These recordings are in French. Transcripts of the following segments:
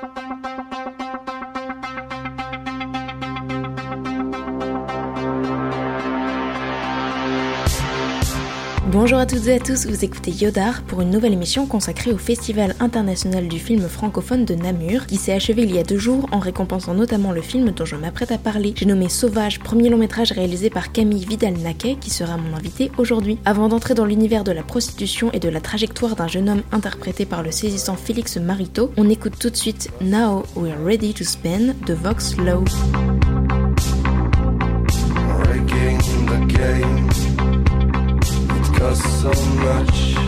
Thank you. Bonjour à toutes et à tous, vous écoutez Yodar pour une nouvelle émission consacrée au Festival international du film francophone de Namur qui s'est achevé il y a deux jours en récompensant notamment le film dont je m'apprête à parler. J'ai nommé Sauvage, premier long métrage réalisé par Camille Vidal-Naquet qui sera mon invité aujourd'hui. Avant d'entrer dans l'univers de la prostitution et de la trajectoire d'un jeune homme interprété par le saisissant Félix Marito, on écoute tout de suite Now We're Ready to Spend de Vox Low. Costs so much.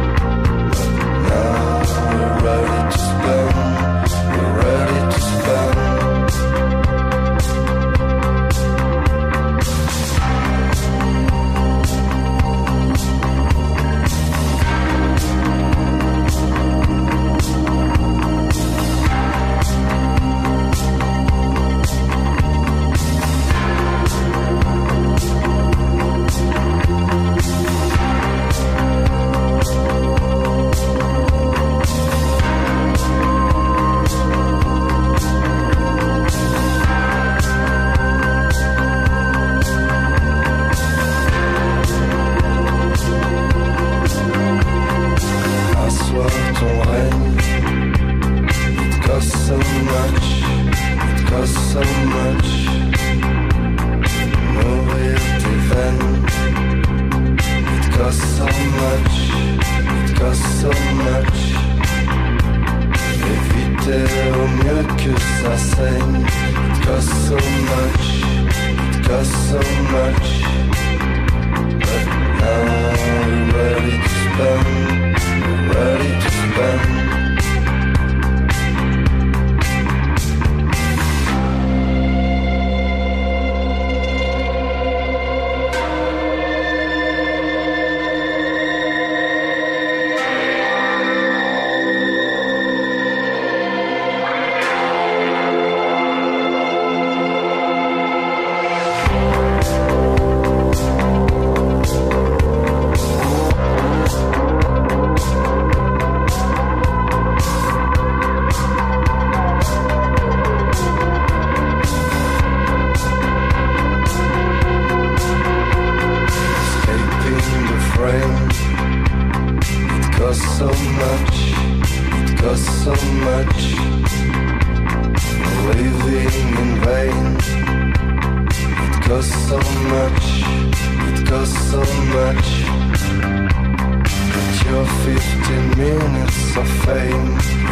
We're ready to spend. We're ready to spend.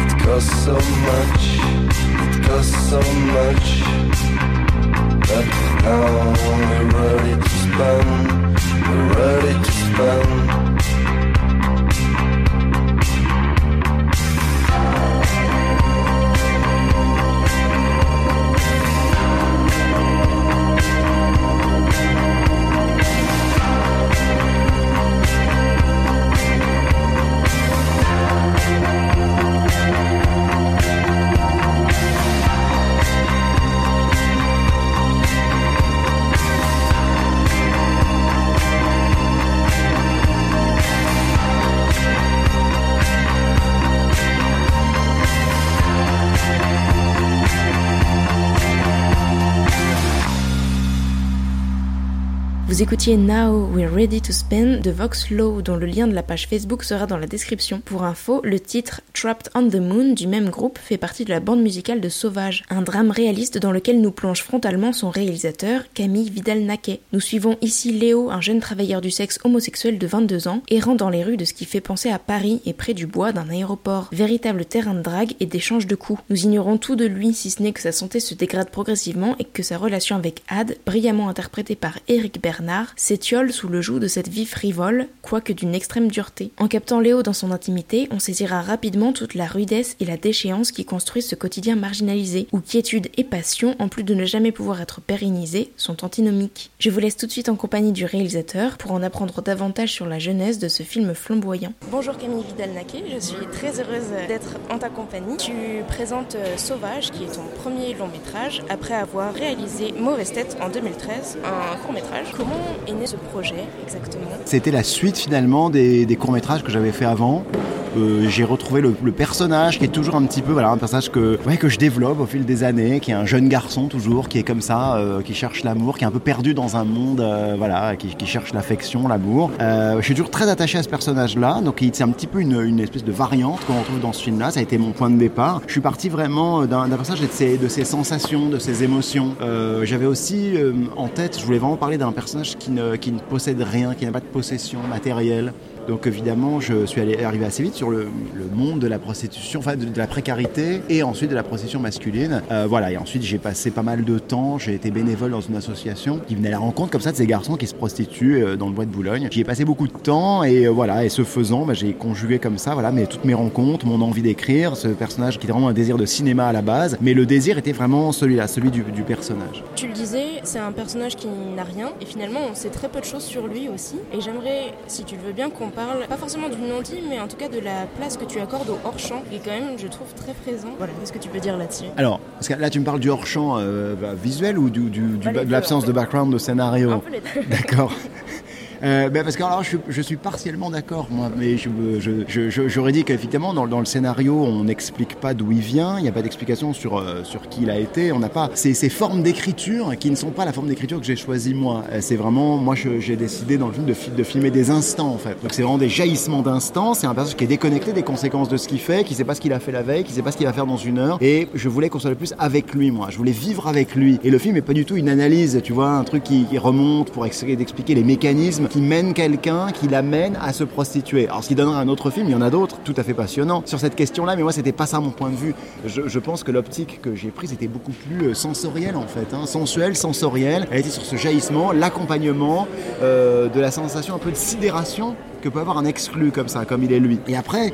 It costs so much, it costs so much. But now we're ready to spend, we're ready to spend. Vous écoutiez Now We're Ready to Spin de Vox Low, dont le lien de la page Facebook sera dans la description. Pour info, le titre Trapped on the Moon du même groupe fait partie de la bande musicale de Sauvage, un drame réaliste dans lequel nous plonge frontalement son réalisateur, Camille Vidal-Naquet. Nous suivons ici Léo, un jeune travailleur du sexe homosexuel de 22 ans, errant dans les rues de ce qui fait penser à Paris et près du bois d'un aéroport, véritable terrain de drague et d'échange de coups. Nous ignorons tout de lui, si ce n'est que sa santé se dégrade progressivement et que sa relation avec Ad, brillamment interprétée par Eric Bernard, s'étiole sous le joug de cette vie frivole, quoique d'une extrême dureté. En captant Léo dans son intimité, on saisira rapidement toute la rudesse et la déchéance qui construisent ce quotidien marginalisé, où quiétude et passion, en plus de ne jamais pouvoir être pérennisées, sont antinomiques. Je vous laisse tout de suite en compagnie du réalisateur pour en apprendre davantage sur la jeunesse de ce film flamboyant. Bonjour Camille Vidal-Naquet, je suis très heureuse d'être en ta compagnie. Tu présentes euh, Sauvage, qui est ton premier long métrage, après avoir réalisé Mauvaise Tête en 2013, un court métrage. Comment C'était la suite finalement des, des courts métrages que j'avais fait avant. Euh, j'ai retrouvé le, personnage qui est toujours un petit peu voilà un personnage que ouais, que je développe au fil des années qui est un jeune garçon toujours qui est comme ça euh, qui cherche l'amour qui est un peu perdu dans un monde euh, voilà qui, cherche l'affection l'amour. Je suis toujours très attaché à ce personnage là donc c'est un petit peu une, espèce de variante qu'on retrouve dans ce film là ça a été mon point de départ. Je suis parti vraiment d'un personnage de de ses sensations de ses émotions. J'avais aussi en tête je voulais vraiment parler d'un personnage qui ne, qui ne possède rien qui n'a pas de possession matérielle donc évidemment, je suis allé, arrivé assez vite sur le, monde de la prostitution, enfin de, de, la précarité et ensuite de la prostitution masculine. Euh, voilà, et ensuite j'ai passé pas mal de temps, j'ai été bénévole dans une association qui venait à la rencontre comme ça de ces garçons qui se prostituent euh, dans le bois de Boulogne. J'y ai passé beaucoup de temps et euh, voilà, et ce faisant, bah, j'ai conjugué comme ça, voilà, mais toutes mes rencontres, mon envie d'écrire, ce personnage qui était vraiment un désir de cinéma à la base, mais le désir était vraiment celui-là, celui du, du personnage. Tu le disais, c'est un personnage qui n'a rien et finalement on sait très peu de choses sur lui aussi. Et j'aimerais, si tu le veux bien, qu'on parle pas forcément du non-dit, mais en tout cas de la place que tu accordes au hors-champ, qui est quand même, je trouve, très présent. Voilà, qu'est-ce que tu peux dire là-dessus? Alors, parce que là, tu me parles du hors-champ euh, bah, visuel ou du, du, du de l'absence en fait. de background de scénario? D'accord. Euh, ben parce que alors je, je suis partiellement d'accord moi, mais j'aurais je, je, je, dit qu'effectivement dans, dans, le scénario on n'explique pas d'où il vient, il n'y a pas d'explication sur euh, sur qui il a été, on n'a pas ces, ces formes d'écriture qui ne sont pas la forme d'écriture que j'ai choisie moi. C'est vraiment moi j'ai décidé dans le film de, de, filmer des instants en fait. Donc c'est vraiment des jaillissements d'instants. C'est un personnage qui est déconnecté des conséquences de ce qu'il fait, qui sait pas ce qu'il a fait la veille, qui sait pas ce qu'il va faire dans une heure. Et je voulais qu'on soit le plus avec lui moi. Je voulais vivre avec lui. Et le film est pas du tout une analyse, tu vois, un truc qui, qui remonte pour essayer d'expliquer les mécanismes qui mène quelqu'un qui l'amène à se prostituer. Alors, ce qui donnera un autre film, il y en a d'autres tout à fait passionnants sur cette question-là, mais moi, c'était pas ça mon point de vue. Je, pense que l'optique que j'ai prise était beaucoup plus sensorielle, en fait, hein, sensuelle, sensorielle. Elle était sur ce jaillissement, l'accompagnement euh, de la sensation un peu de sidération que peut avoir un exclu comme ça, comme il est lui. Et après,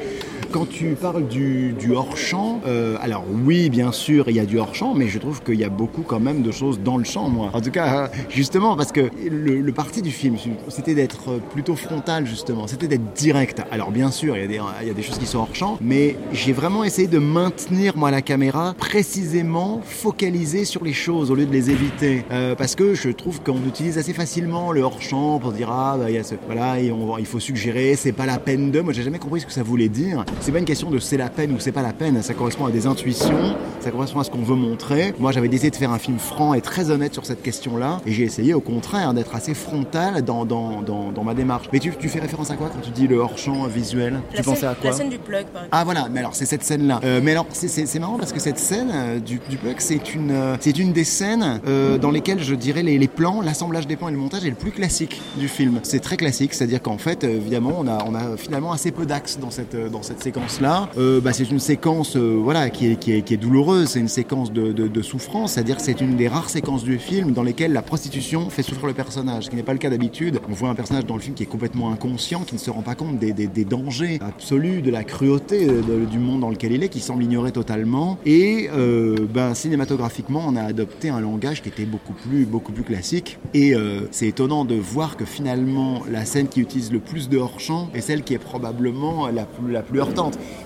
quand tu parles du, hors-champ, euh, alors oui, bien sûr, il y a du hors-champ, mais je trouve qu'il y a beaucoup quand même de choses dans le champ, moi. En tout cas, justement, parce que le, le parti du film, c'était d'être plutôt frontal, justement. C'était d'être direct. Alors bien sûr, il y, a des, y a des choses qui sont hors-champ, mais j'ai vraiment essayé de maintenir, moi, la caméra précisément focalisée sur les choses au lieu de les éviter. Euh, parce que je trouve qu'on utilise assez facilement le hors-champ pour dire, ah, bah, il y a ce, voilà, il faut suggérer, c'est pas la peine de. Moi, j'ai jamais compris ce que ça voulait dire c'est pas une question de c'est la peine ou c'est pas la peine, ça correspond à des intuitions, ça correspond à ce qu'on veut montrer. Moi j'avais décidé de faire un film franc et très honnête sur cette question-là, et j'ai essayé au contraire d'être assez frontal dans, dans, dans, dans, ma démarche. Mais tu, tu fais référence à quoi quand tu dis le hors-champ visuel? La Tu scène, pensais à quoi? La scène du plug par exemple. Ah voilà, mais alors c'est cette scène-là. Euh, mais alors c'est marrant parce que cette scène euh, du, du plug, c'est une, euh, c'est une des scènes dans lesquelles je dirais les, les plans, l'assemblage des plans et le montage est le plus classique du film. C'est très classique, c'est-à-dire qu'en fait, évidemment, on a, on a finalement assez peu d'axes dans cette, dans cette séquence-là. Euh, bah, c'est une séquence euh, voilà, qui, est, douloureuse, c'est une séquence de, souffrance, c'est-à-dire que c'est une des rares séquences du film dans lesquelles la prostitution fait souffrir le personnage, ce qui n'est pas le cas d'habitude. On voit un personnage dans le film qui est complètement inconscient, qui ne se rend pas compte des, dangers absolus, de la cruauté de, du monde dans lequel il est, qui semble ignorer totalement. Et euh, ben, cinématographiquement, on a adopté un langage qui était beaucoup plus, beaucoup plus classique. Et euh, c'est étonnant de voir que finalement, la scène qui utilise le plus de hors-champ est celle qui est probablement la plus, la plus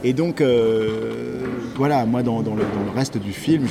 Et donc, euh, voilà, moi, dans, dans, le, dans, le, reste du film,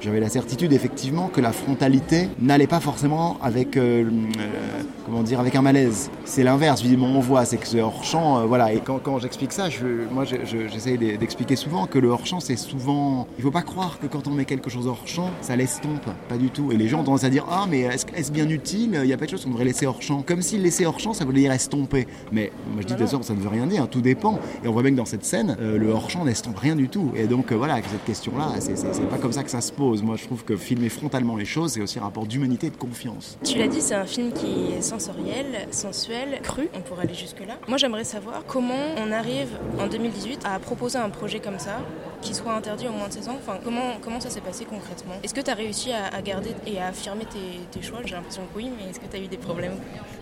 j'avais la certitude, effectivement, que la frontalité n'allait pas forcément avec, euh, euh, comment dire, avec un malaise. C'est l'inverse, on voit, c'est que ce hors-champ, euh, voilà. Et quand, quand j'explique ça, je, moi, j'essaie d'expliquer souvent que le hors-champ, c'est souvent... Il faut pas croire que quand on met quelque chose hors-champ, ça l'estompe, pas du tout. Et les gens ont tendance à dire, ah, mais est-ce est bien utile? Il y a pas de choses qu'on devrait laisser hors-champ. Comme si laisser hors-champ, ça voulait dire estomper. Mais moi, je dis, sûr, ça ne veut rien dire, tout dépend. Et on voit bien que dans cette scène, le hors-champ n'estompe rien du tout. Et donc, voilà, cette question-là, c'est pas comme ça que ça se pose. Moi, je trouve que filmer frontalement les choses, c'est aussi un rapport d'humanité et de confiance. Tu l'as dit, c'est un film qui est sensoriel, sensuel, cru, on pourrait aller jusque-là. Moi, j'aimerais savoir comment on arrive en 2018 à proposer un projet comme ça, qui soit interdit au moins de 16 ans. Enfin, comment, comment ça s'est passé concrètement? Est-ce que tu as réussi à, garder et à affirmer tes, choix? J'ai l'impression que oui, mais est-ce que tu as eu des problèmes?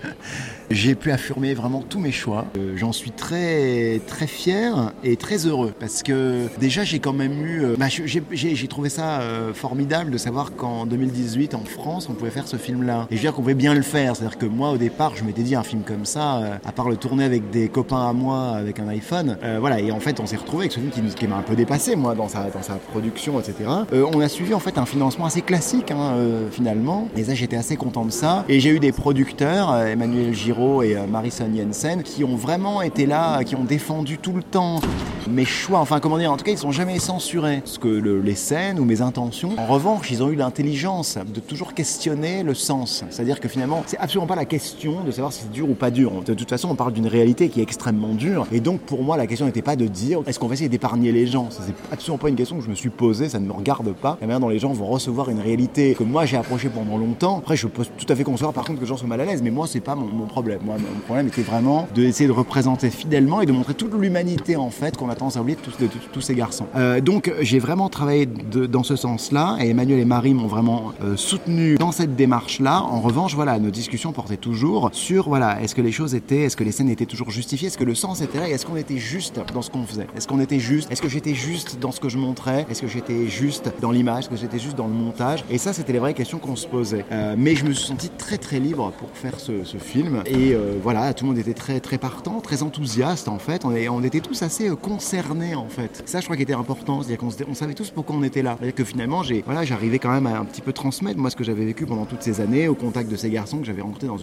J'ai pu affirmer vraiment tous mes choix. Euh, j'en suis très, très fier et très heureux parce que déjà, j'ai quand même eu. Euh, bah, j'ai trouvé ça euh, formidable de savoir qu'en 2018, en France, on pouvait faire ce film-là. Et je veux dire qu'on pouvait bien le faire. C'est-à-dire que moi, au départ, je m'étais dit un film comme ça, à part le tourner avec des copains à moi avec un iPhone, voilà. Et en fait, on s'est retrouvé avec ce film qui m'a un peu dépassé, moi, dans sa, dans sa production, etc. Euh, on a suivi en fait un financement assez classique, hein, finalement. Et ça, j'étais assez content de ça. Et j'ai eu des producteurs, Emmanuel Giraud et Marison Jensen, qui ont vraiment été là, qui ont défendu tout le temps mes choix. Enfin, comment dire En tout cas, ils sont jamais censurés. Ce que le, les scènes ou mes intentions. En revanche, ils ont eu l'intelligence de toujours questionner le sens. C'est-à-dire que finalement, c'est absolument pas la question de savoir si c'est dur ou pas dur. De toute façon, on parle d'une réalité qui est extrêmement dure. Et donc, pour moi, la question n'était pas de dire est-ce qu'on va essayer d'épargner les gens? Absolument pas une question que je me suis posée, ça ne me regarde pas. La manière dont les gens vont recevoir une réalité que moi j'ai approchée pendant longtemps. Après, je peux tout à fait concevoir par contre que les gens soient mal à l'aise, mais moi, c'est pas mon, problème. Moi, mon problème était vraiment d'essayer de représenter fidèlement et de montrer toute l'humanité en fait qu'on a tendance à oublier de tous, ces garçons. Euh, donc, j'ai vraiment travaillé dans ce sens-là et Emmanuel et Marie m'ont vraiment euh, soutenu dans cette démarche-là. En revanche, voilà, nos discussions portaient toujours sur, voilà, est-ce que les choses étaient, est-ce que les scènes étaient toujours justifiées, est-ce que le sens était là, et est-ce qu'on était juste dans ce qu'on faisait? Est-ce qu'on était juste? Est-ce que j'étais juste dans ce que je montrais Est-ce que j'étais juste dans l'image? Est-ce que j'étais juste dans le montage? Et ça, c'était les vraies questions qu'on se posait. Euh, mais je me suis senti très très libre pour faire ce, film. Et euh, voilà, tout le monde était très très partant, très enthousiaste en fait. On, on était tous assez euh, concernés en fait. Ça, je crois, qui était important. C'est-à-dire qu'on on savait tous pourquoi on était là. C'est-à-dire que finalement, j'ai, voilà, j'arrivais quand même à un petit peu transmettre moi ce que j'avais vécu pendant toutes ces années au contact de ces garçons que j'avais rencontrés dans,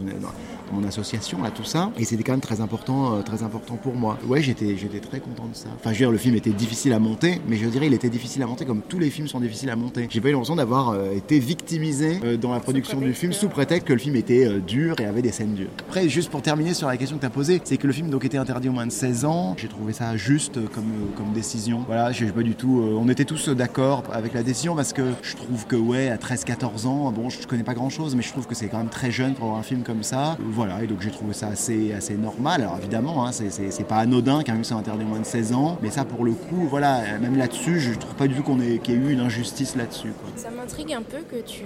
mon association, là, tout ça. Et c'était quand même très important, très important pour moi. Ouais, j'étais, j'étais très content de ça. Enfin, je veux dire, le film était difficile à monter, mais je dirais, il était difficile à monter comme tous les films sont difficiles à monter. J'ai pas eu l'impression d'avoir euh, été victimisé euh, dans la production du film sous prétexte que le film était dur et avait des scènes dures. Après, juste pour terminer sur la question que tu as posée, c'est que le film donc était interdit au moins de 16 ans. J'ai trouvé ça juste comme, comme décision. Voilà, j'ai pas du tout. on était tous d'accord avec la décision parce que je trouve que ouais, à 13-14 ans, bon, je connais pas grand chose, mais je trouve que c'est quand même très jeune pour avoir un film comme ça. Voilà, et donc j'ai trouvé ça assez, assez normal. Alors évidemment, hein, c'est pas anodin qu'un film soit interdit moins de 16 ans, mais ça pour le coup, voilà, même là-dessus, je trouve pas du tout qu'on ait, qu'il y ait eu une injustice là-dessus. Ça m'intrigue un peu que tu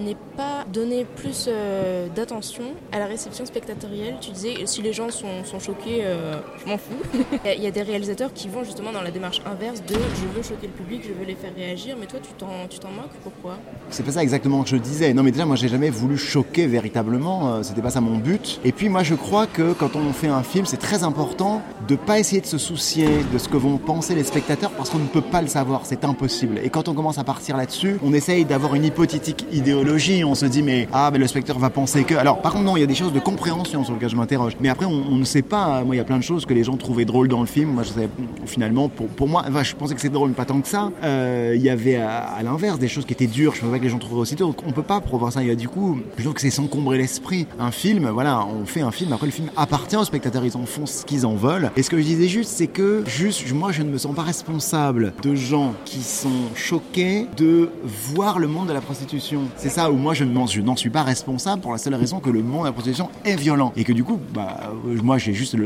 n'aies pas donné plus euh, d'attention à la réception spectatorielle. Tu disais, si les gens sont, sont choqués, euh, je m'en fous. Il y a des réalisateurs qui vont justement dans la démarche inverse de je veux choquer le public, je veux les faire réagir, mais toi tu t'en moques, pourquoi? C'est pas ça exactement que je disais. Non mais déjà moi j'ai jamais voulu choquer véritablement, euh, c'était pas ça mon but. Et puis moi je crois que quand on fait un film, c'est très important de pas essayer de se soucier de ce que vont penser les spectateurs parce qu'on ne peut pas le savoir, c'est impossible. Et quand on commence à partir là-dessus, on essaye d'avoir une hypothétique idéologie, on se dit mais ah mais le spectateur va penser que. Alors par contre non, il y a des choses de compréhension sur lesquelles je m'interroge. Mais après on, ne sait pas. Moi il y a plein de choses que les gens trouvaient drôles dans le film. Moi je sais finalement pour, pour moi, je pensais que c'était drôle, mais pas tant que ça. Euh, il y avait à, l'inverse des choses qui étaient dures. Je pensais pas que les gens trouveraient aussi dur. Donc on peut pas prévoir ça. Il y a du coup, je trouve que c'est s'encombrer l'esprit. Un film, voilà, on fait un film. Après le film appartient aux spectateurs. Ils en font ce qu'ils en veulent. Et ce que je disais juste, c'est que juste moi je ne me sens pas responsable de gens qui sont choqués de voir le monde de la prostitution. C'est ça où moi je n'en suis pas responsable pour la seule raison que le monde de la prostitution est violent et que du coup, bah, moi j'ai juste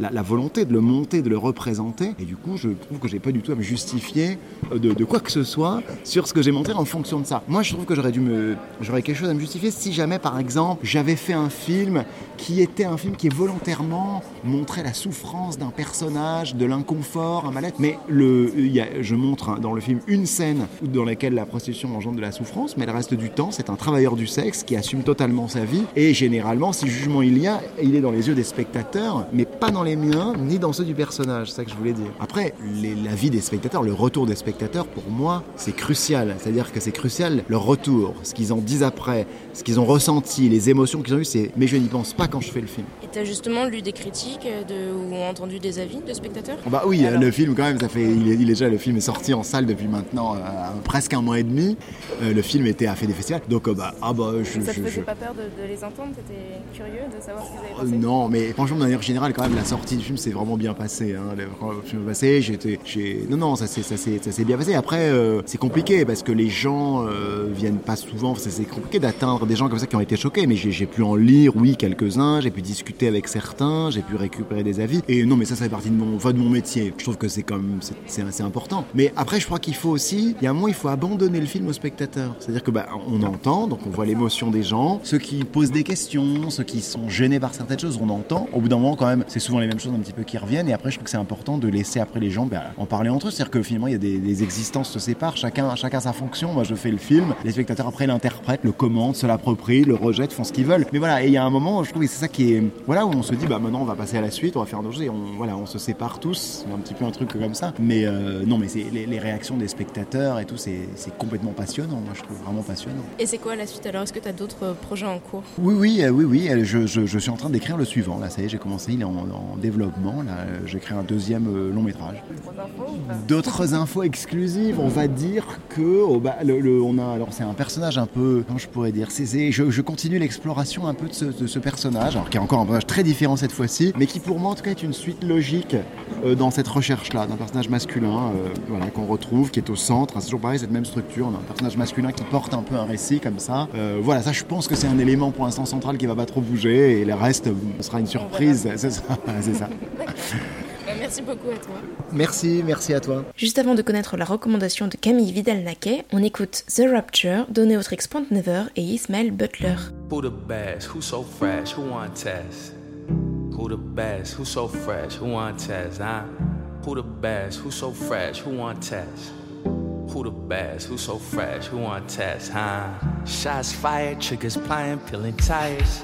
la, volonté de le monter, de le représenter. Et du coup, je trouve que j'ai pas du tout à me justifier de, de quoi que ce soit sur ce que j'ai montré en fonction de ça. Moi, je trouve que j'aurais dû me, j'aurais quelque chose à me justifier si jamais, par exemple, j'avais fait un film qui était un film qui volontairement montrait la souffrance d'un personnage, de l'inconfort, un mal-être. Mais le, y a- je montre hein, dans le film une scène dans laquelle la prostitution engendre de la souffrance, mais le reste du temps, c'est un travailleur du sexe qui assume totalement sa vie. Et généralement, si jugement il y a, il est dans les yeux des spectateurs, mais pas dans les miens, ni dans ceux du personnage. C'est ça que je voulais dire. Après, les- la vie des spectateurs, le retour des spectateurs, pour moi, c'est crucial. C'est-à-dire que c'est crucial leur retour, ce qu'ils en disent après, ce qu'ils ont ressenti, les émotions qu'ils ont eues. C'est, mais je n'y pense pas quand je fais le film. Et t'as justement lu des critiques euh, de, ou entendu des avis de spectateurs? Bah oui, Alors. le film quand même, ça fait, il est, il est déjà, le film est sorti en salle depuis maintenant euh, presque un mois et demi. Euh, le film était a fait des festivals, donc euh, bah ah bah je, Ça te faisait je- pas peur de, de les entendre? T'étais curieux de savoir ce qu'ils avaient pensé? Non, mais franchement, de manière générale, quand même, la sortie du film s'est vraiment bien passée. Hein. Le, film est passé, j'étais, j'ai, non, non, ça s'est, bien passé. Après, c'est compliqué parce que les gens viennent pas souvent. C'est, compliqué d'atteindre des gens comme ça qui ont été choqués. Mais j'ai, j'ai pu en lire, oui, quelques-uns. J'ai pu discuter avec certains. J'ai pu récupérer des avis. Et non, mais ça, ça fait partie de mon, enfin, de mon métier. Je trouve que c'est comme, c'est, c'est assez important. Mais après, je crois qu'il faut aussi, il y a un moment, il faut abandonner le film au spectateur. C'est-à-dire que bah, on entend, donc on voit l'émotion des gens, ceux qui posent des questions, ceux qui sont gênés par certaines choses, on entend. Au bout d'un moment, quand même, c'est souvent les mêmes choses un petit peu qui reviennent. Et après, je trouve que c'est important de laisser après les gens bah, en parler entre eux. C'est-à-dire que finalement, il y a des, des existences se séparent, chacun, chacun sa fonction. Moi, je fais le film, les spectateurs après l'interprètent, le commentent, se l'approprient, le rejettent, font ce qu'ils veulent. Mais voilà, et il y a un moment, je trouve c'est ça qui est, voilà, où on se dit, bah maintenant, on va passer à la suite, on va faire d'autres choses. Et on, voilà, on se sépare tous, un petit peu un truc comme ça. Mais euh, non, mais c'est les, les réactions des spectateurs et tout, c'est complètement passionnant. Moi, je trouve vraiment passionnant. Et c'est quoi la suite alors? Est-ce que t'as d'autres euh, projets en cours? Oui, oui, euh, oui, oui. Je, je- je suis en train d'écrire le suivant. Là, ça y est, j'ai commencé. Il est en, en développement. Là, j'écris un deuxième long métrage. D'autres infos exclusives. On va dire que oh, bah, le, le- on a alors c'est un personnage un peu. Comment je pourrais dire c'est- je, je continue l'exploration un peu de ce, de ce personnage, alors qui est encore un personnage très différent cette fois-ci, mais qui pour moi en tout cas est une suite logique euh, dans cette recherche-là d'un personnage masculin, euh, voilà, qu'on retrouve, qui est au centre. C'est toujours pareil, cette même structure. On a un personnage masculin qui porte un peu un récit comme ça. Euh, voilà, ça, je pense que c'est un élément pour l'instant central qui va pas trop bouger, et le reste euh, ce sera une surprise. C'est ça. c'est ça. Bah, Merci beaucoup à toi. Merci, merci à toi. Juste avant de connaître la recommandation de Camille Vidal-Naquet, on écoute The Rapture de Neotrix Point Never et Ismaël Butler. Who the best? Who so fresh? Who want test? Who the best? Who so fresh? Who want test? Huh? Who the best? Who so fresh? Who want test? Who the best? Who so fresh? Who want test? Huh? Shots fired, triggers flying, peeling tires.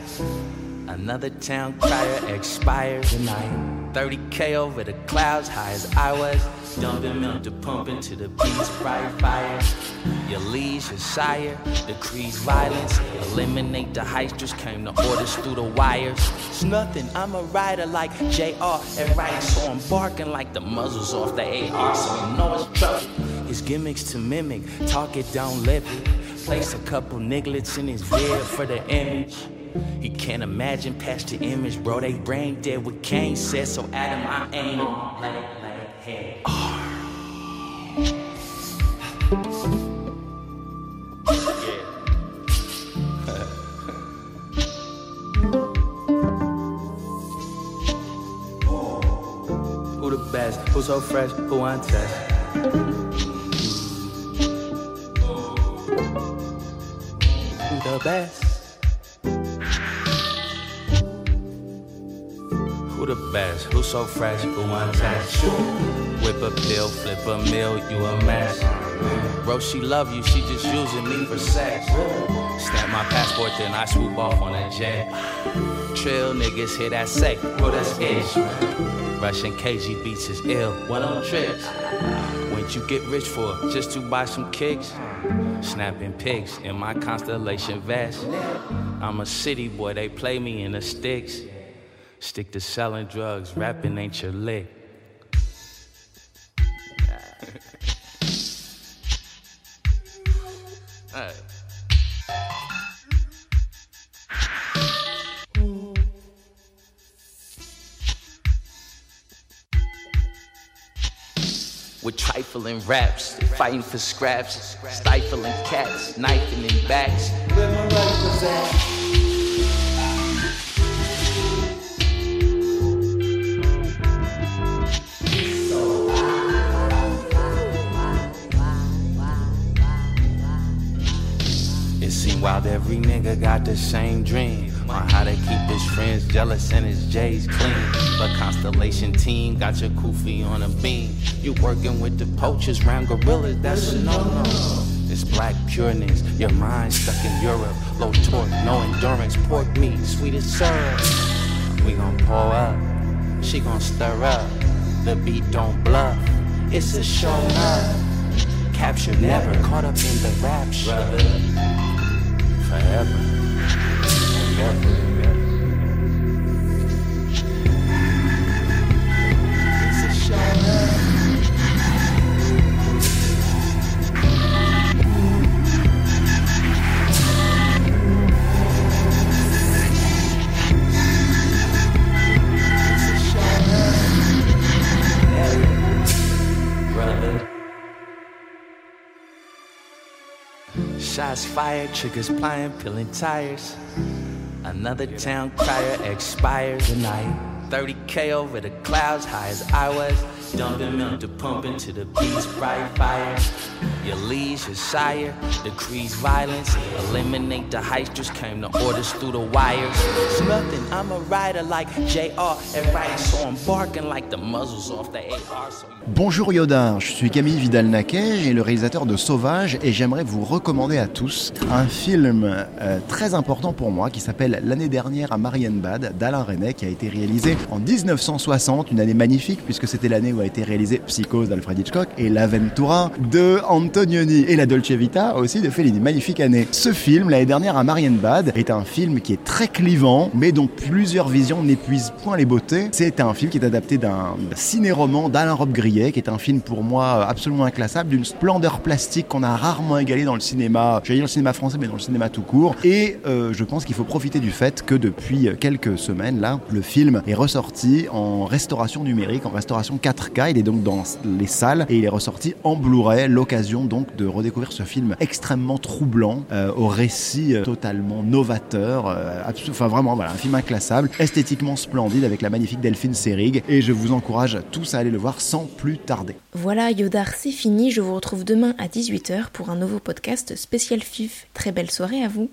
Another town crier expired tonight. 30k over the clouds, high as I was. Dumping milk to pump into the beast, bright fire. Your liege, your sire, decrees violence. Eliminate the heisters, came to orders through the wires. It's nothing, I'm a rider like JR and right. So I'm barking like the muzzles off the AR. So you know it's trouble. His gimmicks to mimic, talk it, don't live it. Place a couple nigglets in his vid for the image. He can't imagine past the image, bro. They brain dead what Kane said, so Adam, I ain't on like, like, hey. Who the best? Who so fresh? Who? Who the best? Best? Who so fresh? Who test? Whip a pill, flip a mill, you a mess. Bro, she love you, she just using me for sex. Stamp my passport, then I swoop off on a jet. Trill niggas hear that say, bro, that's ish. Russian KG beats is ill. One on tricks. When'd you get rich for? Just to buy some kicks? Snapping pics in my constellation vest. I'm a city boy, they play me in the sticks. Stick to selling drugs, rapping ain't your lick. With trifling raps, fighting for scraps, stifling cats, knifing in backs. Where my at? Every nigga got the same dream on how to keep his friends jealous and his J's clean. But Constellation Team got your kufi on a beam. You working with the poachers round gorillas, that's a no-no. It's black pureness, your mind stuck in Europe. Low torque, no endurance, pork meat, sweet as syrup. We gon' pour up, she gon' stir up. The beat don't bluff, it's a show up. Captured, never caught up in the rapture. I have. Shots fired, triggers flying, peeling tires. Another town crier expires tonight. 30k over the clouds, high as I was. Dumping milk to pump into the beast, bright fire. Your liege, your sire, decrease violence. Eliminate the heist, just came to orders through the wires. It's nothing, I'm a rider like JR and writing, so I'm barking like the muzzles off the AR. So Bonjour Yoda, je suis Camille Vidal-Naquet et le réalisateur de Sauvage et j'aimerais vous recommander à tous un film euh, très important pour moi qui s'appelle L'année dernière à Marienbad d'Alain Resnais qui a été réalisé en 1960, une année magnifique puisque c'était l'année où a été réalisé Psychose d'Alfred Hitchcock et L'Aventura de Antonioni et La Dolce Vita aussi de Fellini. Magnifique année. Ce film, l'année dernière à Marienbad, est un film qui est très clivant mais dont plusieurs visions n'épuisent point les beautés. C'est un film qui est adapté d'un ciné-roman d'Alain Robbe-Grillet qui est un film pour moi absolument inclassable, d'une splendeur plastique qu'on a rarement égalé dans le cinéma, je vais dire le cinéma français, mais dans le cinéma tout court. Et euh, je pense qu'il faut profiter du fait que depuis quelques semaines, là, le film est ressorti en restauration numérique, en restauration 4K. Il est donc dans les salles et il est ressorti en Blu-ray. L'occasion donc de redécouvrir ce film extrêmement troublant, euh, au récit euh, totalement novateur, euh, enfin vraiment voilà, un film inclassable, esthétiquement splendide avec la magnifique Delphine Seyrig. Et je vous encourage tous à aller le voir sans plus tarder. Voilà, Yodar, c'est fini. Je vous retrouve demain à 18h pour un nouveau podcast spécial FIF. Très belle soirée à vous.